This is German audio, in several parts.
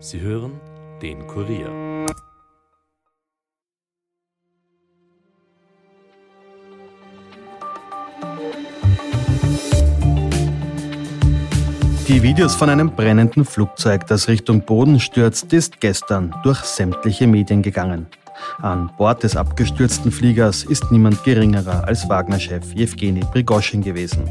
Sie hören den Kurier. Die Videos von einem brennenden Flugzeug, das Richtung Boden stürzt, ist gestern durch sämtliche Medien gegangen. An Bord des abgestürzten Fliegers ist niemand geringerer als Wagner-Chef Jewgeni Prigoschin gewesen.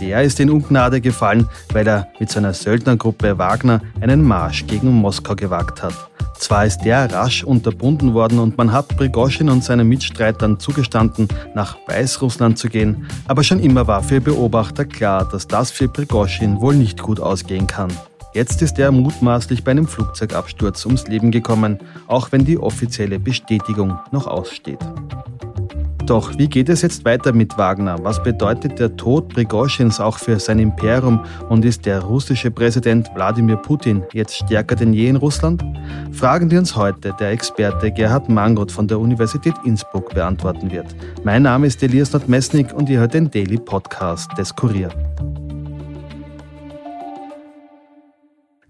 Der ist in Ungnade gefallen, weil er mit seiner Söldnergruppe Wagner einen Marsch gegen Moskau gewagt hat. Zwar ist der rasch unterbunden worden und man hat Prigoschin und seinen Mitstreitern zugestanden, nach Weißrussland zu gehen, aber schon immer war für Beobachter klar, dass das für Prigoschin wohl nicht gut ausgehen kann. Jetzt ist er mutmaßlich bei einem Flugzeugabsturz ums Leben gekommen, auch wenn die offizielle Bestätigung noch aussteht. Doch wie geht es jetzt weiter mit Wagner? Was bedeutet der Tod Prigoschins auch für sein Imperium und ist der russische Präsident Wladimir Putin jetzt stärker denn je in Russland? Fragen, die uns heute der Experte Gerhard Mangold von der Universität Innsbruck beantworten wird. Mein Name ist Elias Nordmessnig und ihr hört den Daily Podcast des Kurier.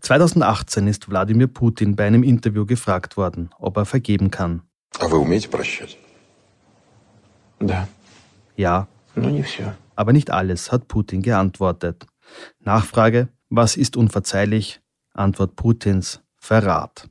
2018 ist Wladimir Putin bei einem Interview gefragt worden, ob er vergeben kann. Ja. Aber nicht alles, hat Putin geantwortet. Nachfrage, was ist unverzeihlich? Antwort Putins, Verrat.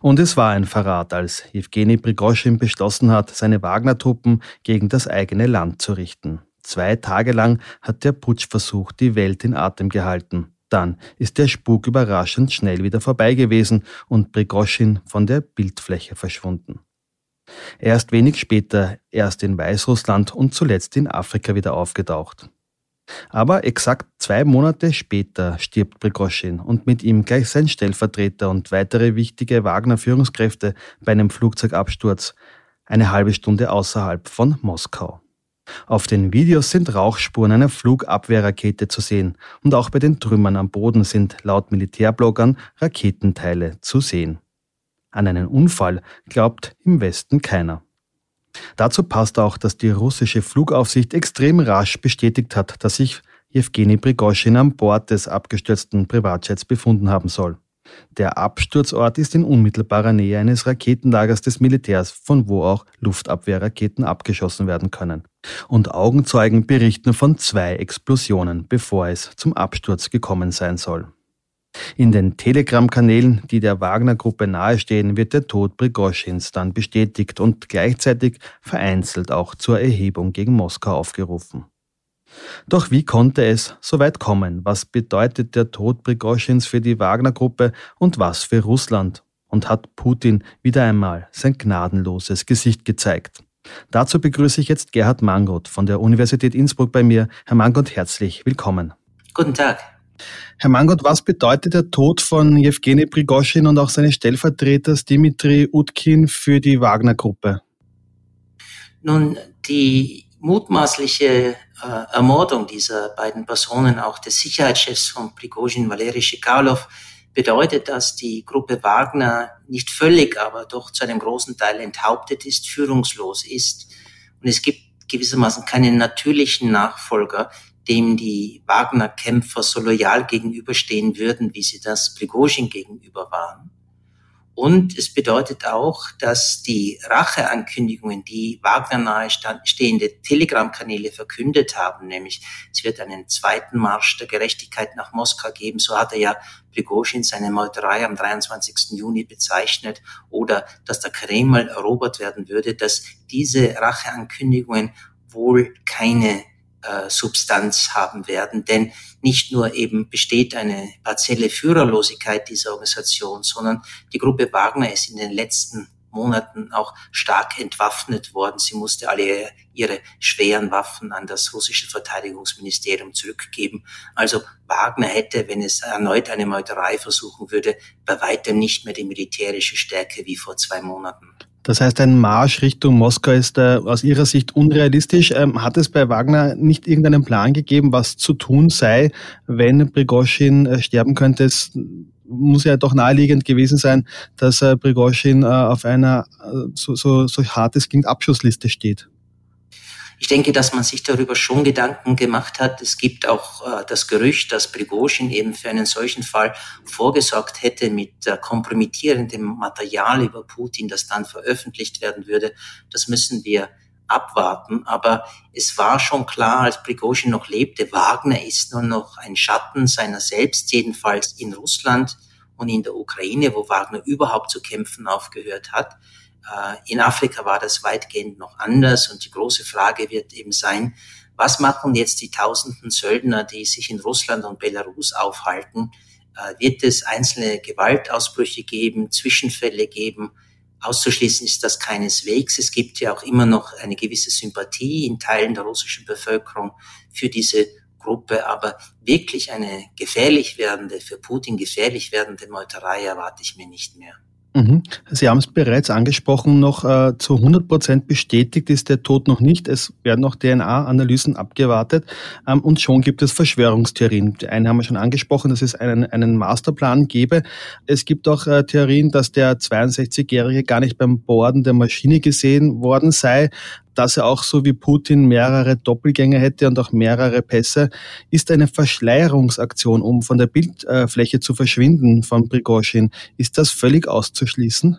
Und es war ein Verrat, als Jewgeni Prigoschin beschlossen hat, seine Wagner-Truppen gegen das eigene Land zu richten. Zwei Tage lang hat der Putschversuch die Welt in Atem gehalten. Dann ist der Spuk überraschend schnell wieder vorbei gewesen und Prigoschin von der Bildfläche verschwunden. Erst wenig später erst in Weißrussland und zuletzt in Afrika wieder aufgetaucht. Aber exakt zwei Monate später stirbt Prigoschin und mit ihm gleich sein Stellvertreter und weitere wichtige Wagner-Führungskräfte bei einem Flugzeugabsturz, eine halbe Stunde außerhalb von Moskau. Auf den Videos sind Rauchspuren einer Flugabwehrrakete zu sehen und auch bei den Trümmern am Boden sind laut Militärbloggern Raketenteile zu sehen. An einen Unfall glaubt im Westen keiner. Dazu passt auch, dass die russische Flugaufsicht extrem rasch bestätigt hat, dass sich Jewgeni Prigoschin an Bord des abgestürzten Privatjets befunden haben soll. Der Absturzort ist in unmittelbarer Nähe eines Raketenlagers des Militärs, von wo auch Luftabwehrraketen abgeschossen werden können. Und Augenzeugen berichten von zwei Explosionen, bevor es zum Absturz gekommen sein soll. In den Telegram-Kanälen, die der Wagner-Gruppe nahestehen, wird der Tod Prigoschins dann bestätigt und gleichzeitig vereinzelt auch zur Erhebung gegen Moskau aufgerufen. Doch wie konnte es so weit kommen? Was bedeutet der Tod Prigoschins für die Wagner-Gruppe und was für Russland? Und hat Putin wieder einmal sein gnadenloses Gesicht gezeigt? Dazu begrüße ich jetzt Gerhard Mangold von der Universität Innsbruck bei mir. Herr Mangold, herzlich willkommen. Guten Tag. Herr Mangold, was bedeutet der Tod von Jewgeni Prigoschin und auch seines Stellvertreters Dimitri Utkin für die Wagner-Gruppe? Nun, die mutmaßliche äh, Ermordung dieser beiden Personen, auch des Sicherheitschefs von Prigozhin, Valery Shikalov, bedeutet, dass die Gruppe Wagner nicht völlig, aber doch zu einem großen Teil enthauptet ist, führungslos ist. Und es gibt gewissermaßen keinen natürlichen Nachfolger, dem die Wagner-Kämpfer so loyal gegenüberstehen würden, wie sie das Prigozhin gegenüber waren. Und es bedeutet auch, dass die Racheankündigungen, die Wagner nahestehende Telegram-Kanäle verkündet haben, nämlich es wird einen zweiten Marsch der Gerechtigkeit nach Moskau geben, so hat er ja Prigozhin seine Meuterei am 23. Juni bezeichnet, oder dass der Kreml erobert werden würde, dass diese Racheankündigungen wohl keine äh, Substanz haben werden. Denn nicht nur eben besteht eine partielle Führerlosigkeit dieser Organisation, sondern die Gruppe Wagner ist in den letzten Monaten auch stark entwaffnet worden. Sie musste alle ihre schweren Waffen an das russische Verteidigungsministerium zurückgeben. Also Wagner hätte, wenn es erneut eine Meuterei versuchen würde, bei weitem nicht mehr die militärische Stärke wie vor zwei Monaten. Das heißt, ein Marsch Richtung Moskau ist äh, aus Ihrer Sicht unrealistisch. Ähm, hat es bei Wagner nicht irgendeinen Plan gegeben, was zu tun sei, wenn Prigoschin äh, sterben könnte? Es muss ja doch naheliegend gewesen sein, dass äh, Prigoschin äh, auf einer, äh, so, so, so hart es klingt, Abschussliste steht. Ich denke, dass man sich darüber schon Gedanken gemacht hat. Es gibt auch äh, das Gerücht, dass Prigozhin eben für einen solchen Fall vorgesorgt hätte mit äh, kompromittierendem Material über Putin, das dann veröffentlicht werden würde. Das müssen wir abwarten. Aber es war schon klar, als Prigozhin noch lebte, Wagner ist nur noch ein Schatten seiner selbst, jedenfalls in Russland und in der Ukraine, wo Wagner überhaupt zu kämpfen aufgehört hat. Äh, in Afrika war das weitgehend noch anders und die große Frage wird eben sein, was machen jetzt die tausenden Söldner, die sich in Russland und Belarus aufhalten? Äh, wird es einzelne Gewaltausbrüche geben, Zwischenfälle geben? Auszuschließen ist das keineswegs. Es gibt ja auch immer noch eine gewisse Sympathie in Teilen der russischen Bevölkerung für diese Gruppe, aber wirklich eine gefährlich werdende, für Putin gefährlich werdende Meuterei erwarte ich mir nicht mehr. Mhm. Sie haben es bereits angesprochen, noch äh, zu 100 Prozent bestätigt ist der Tod noch nicht. Es werden noch DNA-Analysen abgewartet ähm, und schon gibt es Verschwörungstheorien. Die eine haben wir schon angesprochen, dass es einen, einen Masterplan gäbe. Es gibt auch äh, Theorien, dass der 62-Jährige gar nicht beim Borden der Maschine gesehen worden sei, dass er auch so wie Putin mehrere Doppelgänger hätte und auch mehrere Pässe, ist eine Verschleierungsaktion, um von der Bildfläche zu verschwinden von Prigozhin. Ist das völlig auszuschließen?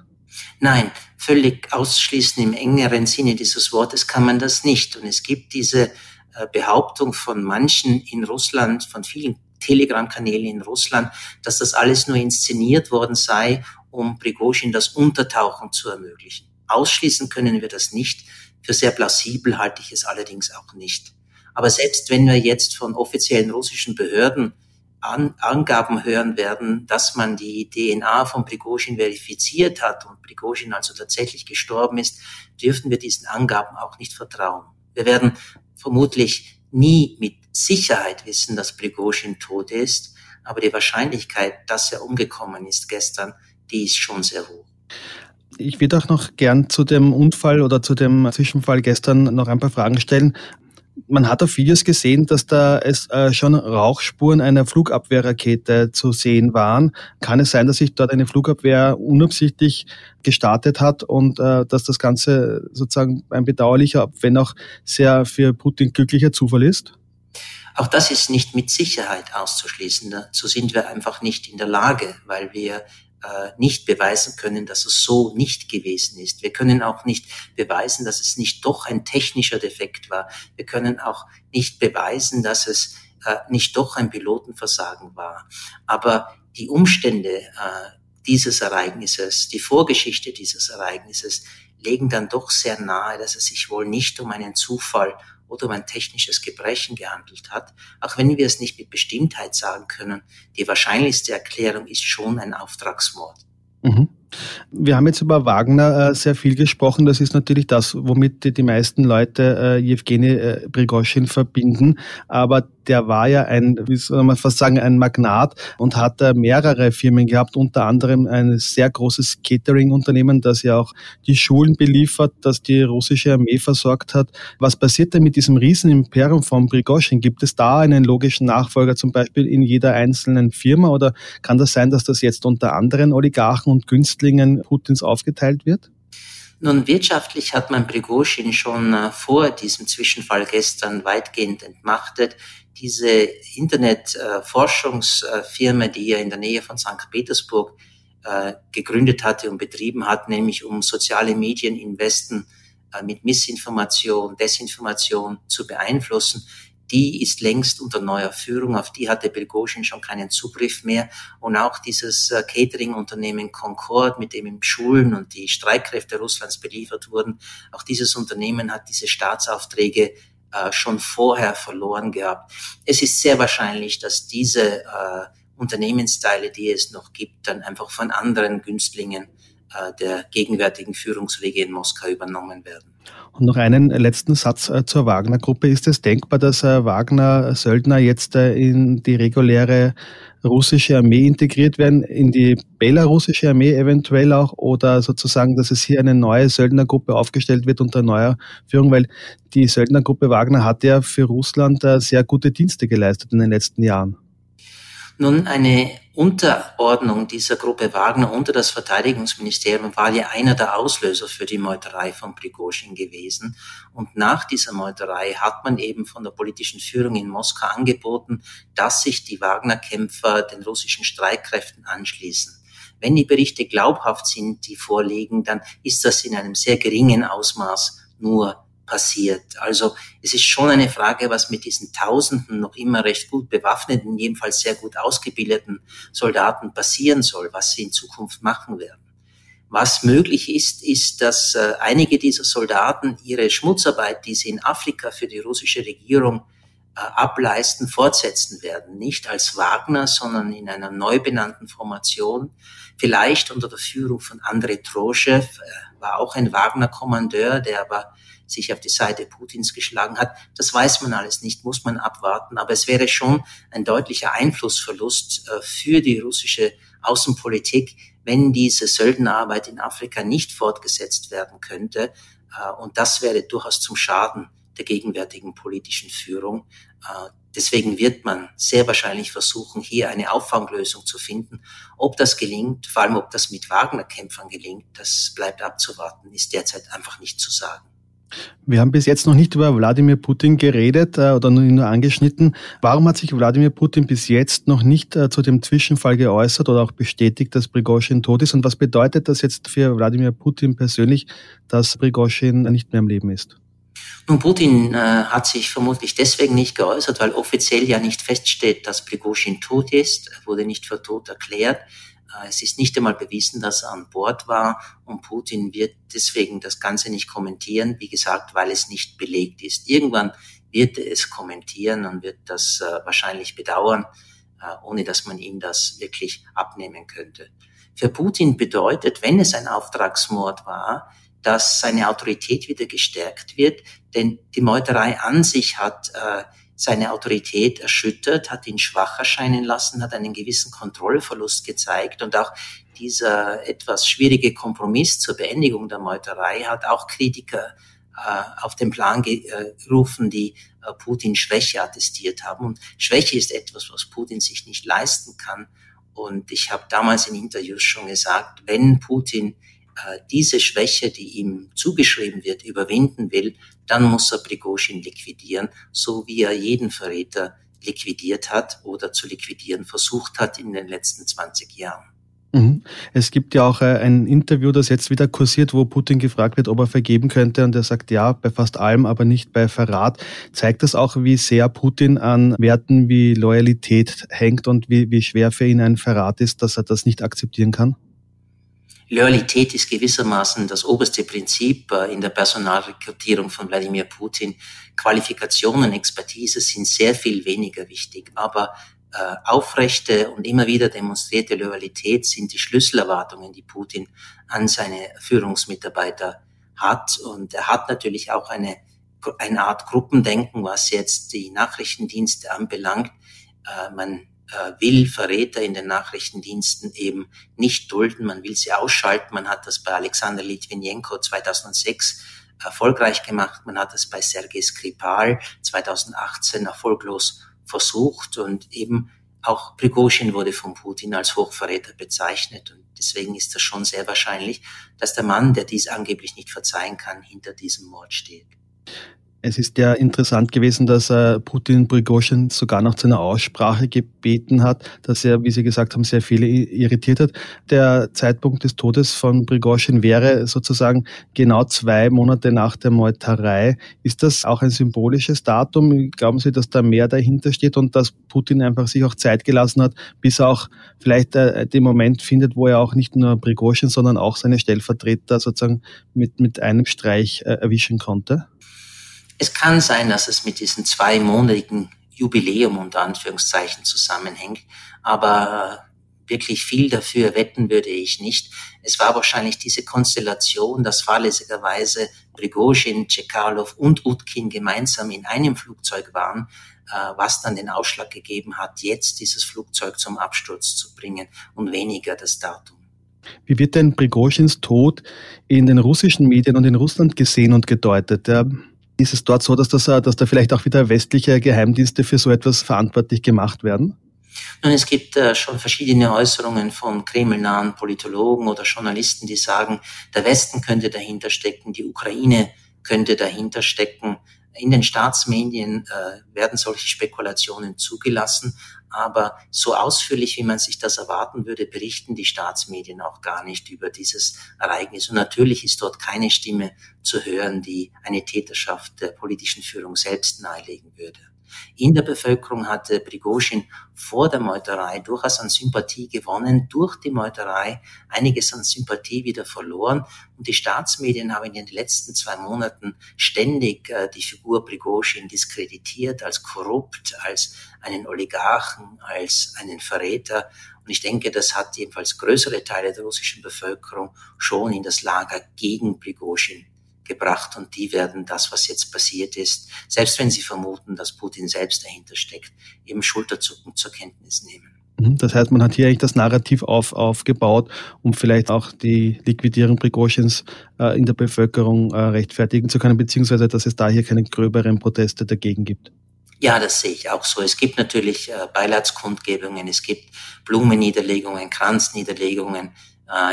Nein, völlig ausschließen im engeren Sinne dieses Wortes kann man das nicht. Und es gibt diese äh, Behauptung von manchen in Russland, von vielen Telegram-Kanälen in Russland, dass das alles nur inszeniert worden sei, um Prigozhin das Untertauchen zu ermöglichen. Ausschließen können wir das nicht. Für sehr plausibel halte ich es allerdings auch nicht. Aber selbst wenn wir jetzt von offiziellen russischen Behörden an, Angaben hören werden, dass man die DNA von Prigozhin verifiziert hat und Prigozhin also tatsächlich gestorben ist, dürfen wir diesen Angaben auch nicht vertrauen. Wir werden vermutlich nie mit Sicherheit wissen, dass Prigozhin tot ist, aber die Wahrscheinlichkeit, dass er umgekommen ist gestern, die ist schon sehr hoch. Ich würde auch noch gern zu dem Unfall oder zu dem Zwischenfall gestern noch ein paar Fragen stellen. Man hat auf Videos gesehen, dass da es äh, schon Rauchspuren einer Flugabwehrrakete zu sehen waren. Kann es sein, dass sich dort eine Flugabwehr unabsichtlich gestartet hat und äh, dass das Ganze sozusagen ein bedauerlicher, wenn auch sehr für Putin glücklicher Zufall ist? Auch das ist nicht mit Sicherheit auszuschließen. Dazu sind wir einfach nicht in der Lage, weil wir nicht beweisen können, dass es so nicht gewesen ist. Wir können auch nicht beweisen, dass es nicht doch ein technischer Defekt war. Wir können auch nicht beweisen, dass es äh, nicht doch ein Pilotenversagen war. Aber die Umstände äh, dieses Ereignisses, die Vorgeschichte dieses Ereignisses legen dann doch sehr nahe, dass es sich wohl nicht um einen Zufall oder um ein technisches Gebrechen gehandelt hat, auch wenn wir es nicht mit Bestimmtheit sagen können, die wahrscheinlichste Erklärung ist schon ein Auftragsmord. Mhm. Wir haben jetzt über Wagner äh, sehr viel gesprochen. Das ist natürlich das, womit die, die meisten Leute äh, Jewgeni äh, verbinden. Aber der war ja ein, wie soll man fast sagen, ein Magnat und hat äh, mehrere Firmen gehabt, unter anderem ein sehr großes Catering-Unternehmen, das ja auch die Schulen beliefert, das die russische Armee versorgt hat. Was passiert denn mit diesem Riesenimperium von Prigozhin? Gibt es da einen logischen Nachfolger zum Beispiel in jeder einzelnen Firma oder kann das sein, dass das jetzt unter anderen Oligarchen und Günstlingen Putins aufgeteilt wird? Nun, wirtschaftlich hat man Prigozhin schon äh, vor diesem Zwischenfall gestern weitgehend entmachtet diese Internetforschungsfirma, die er in der Nähe von St. Petersburg äh, gegründet hatte und betrieben hat, nämlich um soziale Medien in Westen äh, mit Missinformation, Desinformation zu beeinflussen, die ist längst unter neuer Führung. Auf die hatte Prigozhin schon keinen Zugriff mehr. Und auch dieses Catering-Unternehmen Concord, mit dem im Schulen und die Streitkräfte Russlands beliefert wurden, auch dieses Unternehmen hat diese Staatsaufträge äh, schon vorher verloren gehabt. Es ist sehr wahrscheinlich, dass diese äh, Unternehmensteile, die es noch gibt, dann einfach von anderen Günstlingen äh, der gegenwärtigen Führungswege in Moskau übernommen werden. Und noch einen letzten Satz äh, zur Wagner-Gruppe. Ist es denkbar, dass äh, Wagner-Söldner jetzt äh, in die reguläre russische Armee integriert werden, in die belarussische Armee eventuell auch, oder sozusagen, dass es hier eine neue Söldnergruppe aufgestellt wird unter neuer Führung, weil die Söldnergruppe Wagner hat ja für Russland sehr gute Dienste geleistet in den letzten Jahren. Nun, eine Unterordnung dieser Gruppe Wagner unter das Verteidigungsministerium war ja einer der Auslöser für die Meuterei von Prigozhin gewesen. Und nach dieser Meuterei hat man eben von der politischen Führung in Moskau angeboten, dass sich die Wagner-Kämpfer den russischen Streitkräften anschließen. Wenn die Berichte glaubhaft sind, die vorliegen, dann ist das in einem sehr geringen Ausmaß nur passiert. Also es ist schon eine Frage, was mit diesen Tausenden noch immer recht gut bewaffneten, jedenfalls sehr gut ausgebildeten Soldaten passieren soll, was sie in Zukunft machen werden. Was möglich ist, ist, dass äh, einige dieser Soldaten ihre Schmutzarbeit, die sie in Afrika für die russische Regierung äh, ableisten, fortsetzen werden. Nicht als Wagner, sondern in einer neu benannten Formation, vielleicht unter der Führung von Andrei Troschew, äh, war auch ein Wagner-Kommandeur, der aber sich auf die Seite Putins geschlagen hat. Das weiß man alles nicht, muss man abwarten. Aber es wäre schon ein deutlicher Einflussverlust äh, für die russische Außenpolitik, wenn diese Söldnerarbeit in Afrika nicht fortgesetzt werden könnte. Äh, und das wäre durchaus zum Schaden der gegenwärtigen politischen Führung. Äh, deswegen wird man sehr wahrscheinlich versuchen, hier eine Auffanglösung zu finden. Ob das gelingt, vor allem ob das mit Wagner-Kämpfern gelingt, das bleibt abzuwarten, ist derzeit einfach nicht zu sagen. Wir haben bis jetzt noch nicht über Wladimir Putin geredet äh, oder nur angeschnitten. Warum hat sich Wladimir Putin bis jetzt noch nicht äh, zu dem Zwischenfall geäußert oder auch bestätigt, dass Prigozhin tot ist? Und was bedeutet das jetzt für Wladimir Putin persönlich, dass Prigozhin nicht mehr im Leben ist? Nun, Putin äh, hat sich vermutlich deswegen nicht geäußert, weil offiziell ja nicht feststeht, dass Prigozhin tot ist. Er wurde nicht für tot erklärt. Äh, es ist nicht einmal bewiesen, dass er an Bord war und Putin wird deswegen das Ganze nicht kommentieren, wie gesagt, weil es nicht belegt ist. Irgendwann wird er es kommentieren und wird das äh, wahrscheinlich bedauern, äh, ohne dass man ihm das wirklich abnehmen könnte. Für Putin bedeutet, wenn es ein Auftragsmord war, dass seine Autorität wieder gestärkt wird, denn die Meuterei an sich hat seine Autorität erschüttert, hat ihn schwach erscheinen lassen, hat einen gewissen Kontrollverlust gezeigt und auch dieser etwas schwierige Kompromiss zur Beendigung der Meuterei hat auch Kritiker äh, auf den Plan gerufen, die äh, Putin Schwäche attestiert haben. Und Schwäche ist etwas, was Putin sich nicht leisten kann. Und ich habe damals in Interviews schon gesagt, wenn Putin äh, diese Schwäche, die ihm zugeschrieben wird, überwinden will, dann muss er Prigozhin liquidieren, so wie er jeden Verräter liquidiert hat oder zu liquidieren versucht hat in den letzten 20 Jahren. Mhm. Es gibt ja auch äh, ein Interview, das jetzt wieder kursiert, wo Putin gefragt wird, ob er vergeben könnte und er sagt ja, bei fast allem, aber nicht bei Verrat. Zeigt das auch, wie sehr Putin an Werten wie Loyalität hängt und wie, wie schwer für ihn ein Verrat ist, dass er das nicht akzeptieren kann? Loyalität ist gewissermaßen das oberste Prinzip äh, in der Personalrekrutierung von Wladimir Putin. Qualifikationen, Expertise sind sehr viel weniger wichtig, aber äh, aufrechte und immer wieder demonstrierte Loyalität sind die Schlüsselerwartungen, die Putin an seine Führungsmitarbeiter hat. Und er hat natürlich auch eine, eine Art Gruppendenken, was jetzt die Nachrichtendienste anbelangt. Äh, man will Verräter in den Nachrichtendiensten eben nicht dulden. Man will sie ausschalten. Man hat das bei Alexander Litvinenko 2006 erfolgreich gemacht. Man hat es bei Sergei Skripal 2018 erfolglos versucht und eben auch Prigozhin wurde von Putin als Hochverräter bezeichnet und deswegen ist es schon sehr wahrscheinlich, dass der Mann, der dies angeblich nicht verzeihen kann, hinter diesem Mord steht. Es ist ja interessant gewesen, dass äh, Putin Prigozhin sogar noch zu einer Aussprache gebeten hat, dass er, wie Sie gesagt haben, sehr viele irritiert hat. Der Zeitpunkt des Todes von Prigozhin wäre sozusagen genau zwei Monate nach der Meuterei. Ist das auch ein symbolisches Datum? Glauben Sie, dass da mehr dahinter steht und dass Putin einfach sich auch Zeit gelassen hat, bis er auch vielleicht äh, den Moment findet, wo er auch nicht nur Prigozhin, sondern auch seine Stellvertreter sozusagen mit, mit einem Streich äh, erwischen konnte? Es kann sein, dass es mit diesem zweimonatigen Jubiläum unter Anführungszeichen zusammenhängt, aber wirklich viel dafür wetten würde ich nicht. Es war wahrscheinlich diese Konstellation, dass fahrlässigerweise Prigozhin, Tschekalov und Utkin gemeinsam in einem Flugzeug waren, äh, was dann den Ausschlag gegeben hat, jetzt dieses Flugzeug zum Absturz zu bringen und weniger das Datum. Wie wird denn Prigozhins Tod in den russischen Medien und in Russland gesehen und gedeutet? Ist es dort so, dass, das, dass da vielleicht auch wieder westliche Geheimdienste für so etwas verantwortlich gemacht werden? Nun, es gibt äh, schon verschiedene Äußerungen von kremlnahen Politologen oder Journalisten, die sagen, der Westen könnte dahinter stecken, die Ukraine könnte dahinter stecken. In den Staatsmedien äh, werden solche Spekulationen zugelassen, aber so ausführlich, wie man sich das erwarten würde, berichten die Staatsmedien auch gar nicht über dieses Ereignis. Und natürlich ist dort keine Stimme zu hören, die eine Täterschaft der politischen Führung selbst nahelegen würde. In der Bevölkerung hatte Prigozhin vor der Meuterei durchaus an Sympathie gewonnen, durch die Meuterei einiges an Sympathie wieder verloren. Und die Staatsmedien haben in den letzten zwei Monaten ständig äh, die Figur Prigozhin diskreditiert als korrupt, als einen Oligarchen, als einen Verräter. Und ich denke, das hat jedenfalls größere Teile der russischen Bevölkerung schon in das Lager gegen Prigozhin gebracht und die werden das, was jetzt passiert ist, selbst wenn sie vermuten, dass Putin selbst dahinter steckt, eben Schulterzucken zur Kenntnis nehmen. Mhm, das heißt, man hat hier eigentlich das Narrativ auf, aufgebaut, um vielleicht auch die Liquidierung Prigozhins äh, in der Bevölkerung äh, rechtfertigen zu können, beziehungsweise dass es da hier keine gröberen Proteste dagegen gibt. Ja, das sehe ich auch so. Es gibt natürlich äh, Beileidskundgebungen, es gibt Blumenniederlegungen, Kranzniederlegungen,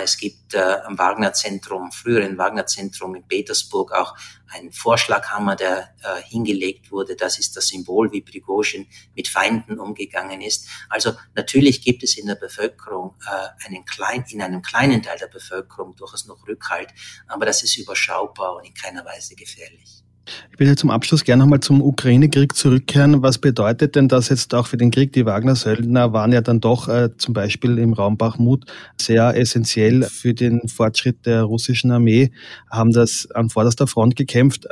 es gibt äh, am Wagner-Zentrum, früheren Wagner-Zentrum in Petersburg auch einen Vorschlaghammer, der äh, hingelegt wurde. Das ist das Symbol, wie Prigozhin mit Feinden umgegangen ist. Also natürlich gibt es in der Bevölkerung einen klein, in einem kleinen Teil der Bevölkerung durchaus noch Rückhalt, aber das ist überschaubar und in keiner Weise gefährlich. Ich will zum Abschluss gerne nochmal zum Ukraine-Krieg zurückkehren. Was bedeutet denn das jetzt auch für den Krieg? Die Wagner-Söldner waren ja dann doch äh, zum Beispiel im Raum Bachmut sehr essentiell für den Fortschritt der russischen Armee, haben das an vorderster Front gekämpft.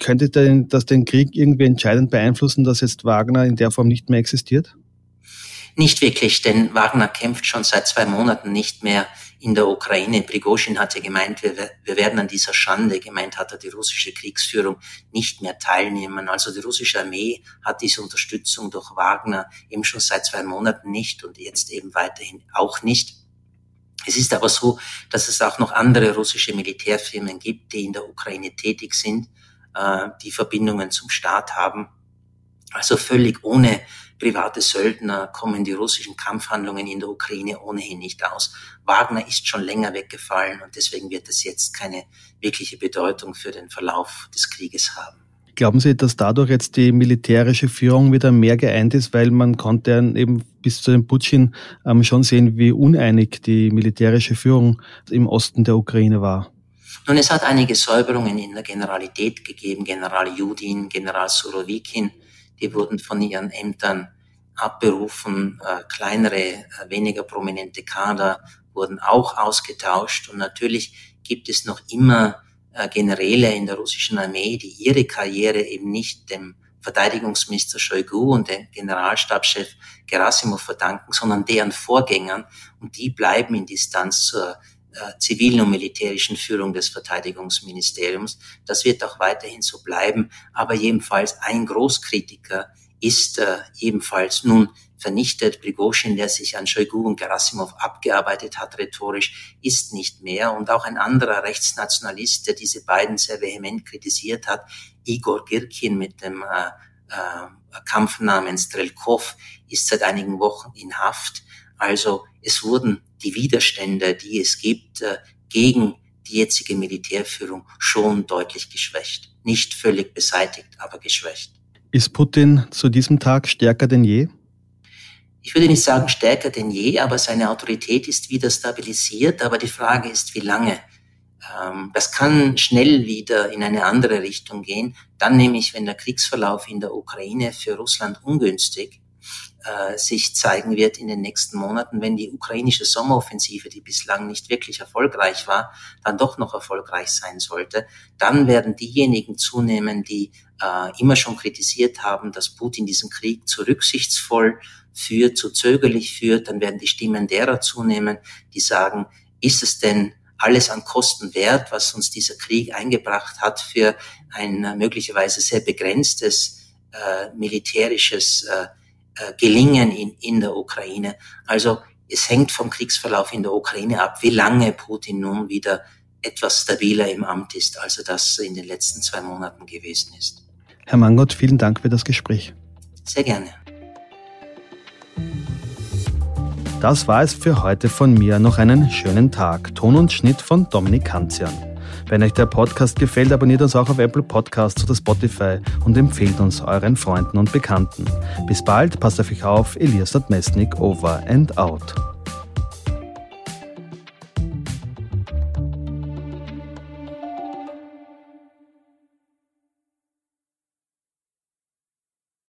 Könnte denn das den Krieg irgendwie entscheidend beeinflussen, dass jetzt Wagner in der Form nicht mehr existiert? Nicht wirklich, denn Wagner kämpft schon seit zwei Monaten nicht mehr in der Ukraine. Prigozhin hatte gemeint, wir, wir werden an dieser Schande, gemeint hat er, die russische Kriegsführung nicht mehr teilnehmen. Also die russische Armee hat diese Unterstützung durch Wagner eben schon seit zwei Monaten nicht und jetzt eben weiterhin auch nicht. Es ist aber so, dass es auch noch andere russische Militärfirmen gibt, die in der Ukraine tätig sind, äh, die Verbindungen zum Staat haben. Also völlig ohne private Söldner kommen die russischen Kampfhandlungen in der Ukraine ohnehin nicht aus. Wagner ist schon länger weggefallen und deswegen wird es jetzt keine wirkliche Bedeutung für den Verlauf des Krieges haben. Glauben Sie, dass dadurch jetzt die militärische Führung wieder mehr geeint ist, weil man konnte eben bis zu dem Putin ähm, schon sehen, wie uneinig die militärische Führung im Osten der Ukraine war? Nun, es hat einige Säuberungen in der Generalität gegeben. General Judin, General Surovikin, die wurden von ihren Ämtern abberufen. Äh, kleinere, äh, weniger prominente Kader wurden auch ausgetauscht. Und natürlich gibt es noch immer äh, Generäle in der russischen Armee, die ihre Karriere eben nicht dem Verteidigungsminister Shoigu und dem Generalstabschef Gerasimov verdanken, sondern deren Vorgängern. Und die bleiben in Distanz zur äh, zivilen und militärischen Führung des Verteidigungsministeriums. Das wird auch weiterhin so bleiben. Aber jedenfalls ein Großkritiker ist äh, ebenfalls nun vernichtet. Prigozhin, der sich an Shoigu und Gerasimov abgearbeitet hat, rhetorisch, ist nicht mehr. Und auch ein anderer Rechtsnationalist, der diese beiden sehr vehement kritisiert hat, Igor Girkin mit dem äh, äh, Kampfnamen Strelkov, ist seit einigen Wochen in Haft. Also es wurden die Widerstände, die es gibt, äh, gegen die jetzige Militärführung schon deutlich geschwächt. Nicht völlig beseitigt, aber geschwächt. Ist Putin zu diesem Tag stärker denn je? Ich würde nicht sagen stärker denn je, aber seine Autorität ist wieder stabilisiert. Aber die Frage ist, wie lange? Ähm, das kann schnell wieder in eine andere Richtung gehen. Dann nämlich, wenn der Kriegsverlauf in der Ukraine für Russland ungünstig äh, sich zeigen wird in den nächsten Monaten, wenn die ukrainische Sommeroffensive, die bislang nicht wirklich erfolgreich war, dann doch noch erfolgreich sein sollte, dann werden diejenigen zunehmen, die äh, immer schon kritisiert haben, dass Putin diesen Krieg zu rücksichtsvoll führt, zu zögerlich führt, dann werden die Stimmen derer zunehmen, die sagen, ist es denn alles an Kosten wert, was uns dieser Krieg eingebracht hat für ein äh, möglicherweise sehr begrenztes äh, militärisches äh, äh, gelingen in, in der Ukraine. Also es hängt vom Kriegsverlauf in der Ukraine ab, wie lange Putin nun wieder etwas stabiler im Amt ist, als er das in den letzten zwei Monaten gewesen ist. Herr Mangott, vielen Dank für das Gespräch. Sehr gerne. Das war es für heute von mir. Noch einen schönen Tag. Ton und Schnitt von Dominik Kanzian. Wenn euch der Podcast gefällt, abonniert uns auch auf Apple Podcasts oder Spotify und empfehlt uns euren Freunden und Bekannten. Bis bald, passt auf euch auf. Elias Mesnik, over and out.